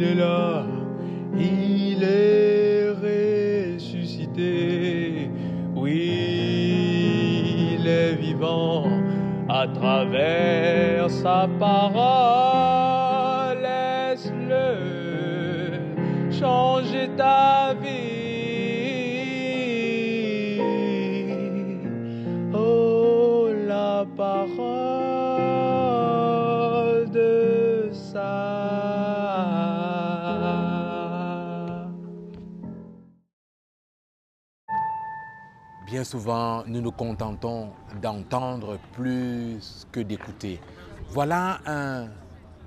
Il est ressuscité. Oui, il est vivant à travers sa parole. Laisse-le changer ta vie. Bien souvent, nous nous contentons d'entendre plus que d'écouter. Voilà un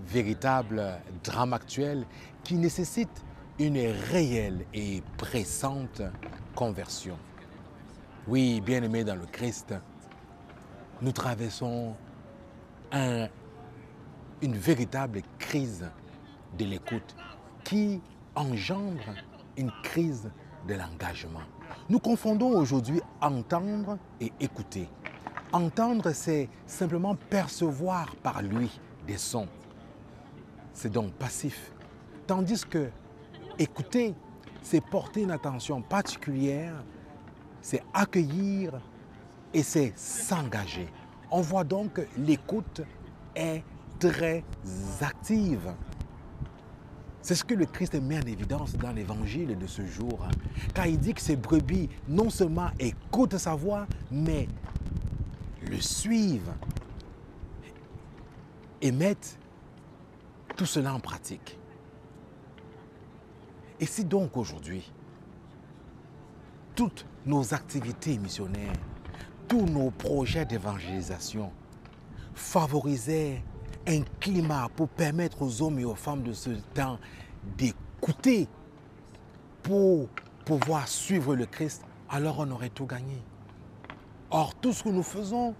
véritable drame actuel qui nécessite une réelle et pressante conversion. Oui, bien-aimés dans le Christ, nous traversons un- une véritable crise de l'écoute qui engendre une crise de l'engagement. Nous confondons aujourd'hui entendre et écouter. Entendre, c'est simplement percevoir par lui des sons. C'est donc passif. Tandis que écouter, c'est porter une attention particulière, c'est accueillir et c'est s'engager. On voit donc l'écoute est très active. C'est ce que le Christ met en évidence dans l'évangile de ce jour. Car il dit que ces brebis non seulement écoutent sa voix, mais le suivent et mettent tout cela en pratique. Et si donc aujourd'hui, toutes nos activités missionnaires, tous nos projets d'évangélisation favorisaient un climat pour permettre aux hommes et aux femmes de ce temps d'écouter pour pouvoir suivre le Christ, alors on aurait tout gagné. Or, tout ce que nous faisons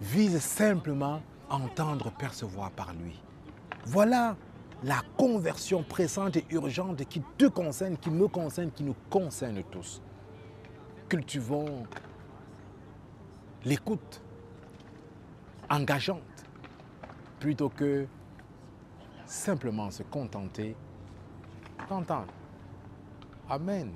vise simplement à entendre percevoir par lui. Voilà la conversion pressante et urgente qui te concerne, qui me concerne, qui nous concerne tous. Cultivons l'écoute engageante plutôt que simplement se contenter d'entendre. Amen.